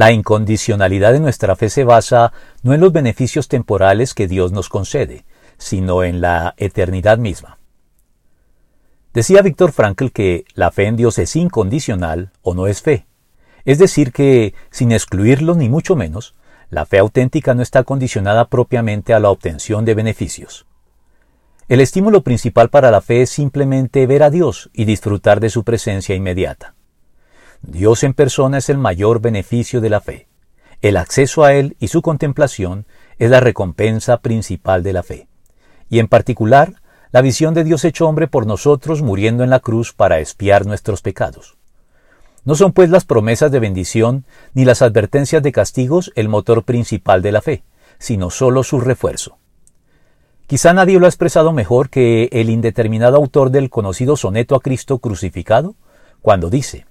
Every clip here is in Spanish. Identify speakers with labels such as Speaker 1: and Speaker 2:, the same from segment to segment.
Speaker 1: La incondicionalidad de nuestra fe se basa no en los beneficios temporales que Dios nos concede, sino en la eternidad misma. Decía Víctor Frankl que la fe en Dios es incondicional o no es fe. Es decir, que, sin excluirlo ni mucho menos, la fe auténtica no está condicionada propiamente a la obtención de beneficios. El estímulo principal para la fe es simplemente ver a Dios y disfrutar de su presencia inmediata. Dios en persona es el mayor beneficio de la fe. El acceso a Él y su contemplación es la recompensa principal de la fe. Y en particular, la visión de Dios hecho hombre por nosotros muriendo en la cruz para expiar nuestros pecados. No son pues las promesas de bendición ni las advertencias de castigos el motor principal de la fe, sino sólo su refuerzo. Quizá nadie lo ha expresado mejor que el indeterminado autor del conocido soneto a Cristo crucificado, cuando dice,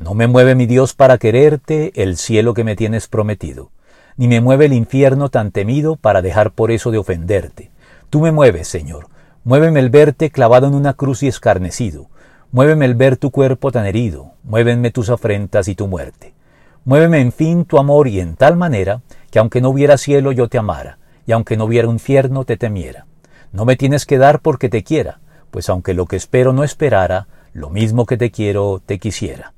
Speaker 1: No me mueve mi Dios para quererte el cielo que me tienes prometido, ni me mueve el infierno tan temido para dejar por eso de ofenderte. Tú me mueves, Señor, Muéveme el verte clavado en una cruz y escarnecido. Muéveme el ver tu cuerpo tan herido. Muévenme tus afrentas y tu muerte. Muéveme en fin tu amor y en tal manera que aunque no hubiera cielo yo te amara, y aunque no hubiera infierno te temiera. No me tienes que dar porque te quiera, pues aunque lo que espero no esperara, lo mismo que te quiero te quisiera.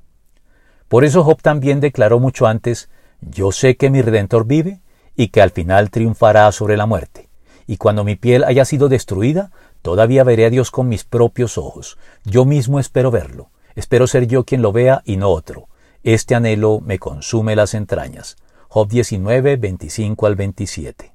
Speaker 1: Por eso Job también declaró mucho antes, yo sé que mi Redentor vive y que al final triunfará sobre la muerte. Y cuando mi piel haya sido destruida, Todavía veré a Dios con mis propios ojos. Yo mismo espero verlo. Espero ser yo quien lo vea y no otro. Este anhelo me consume las entrañas. Job 19, 25 al 27.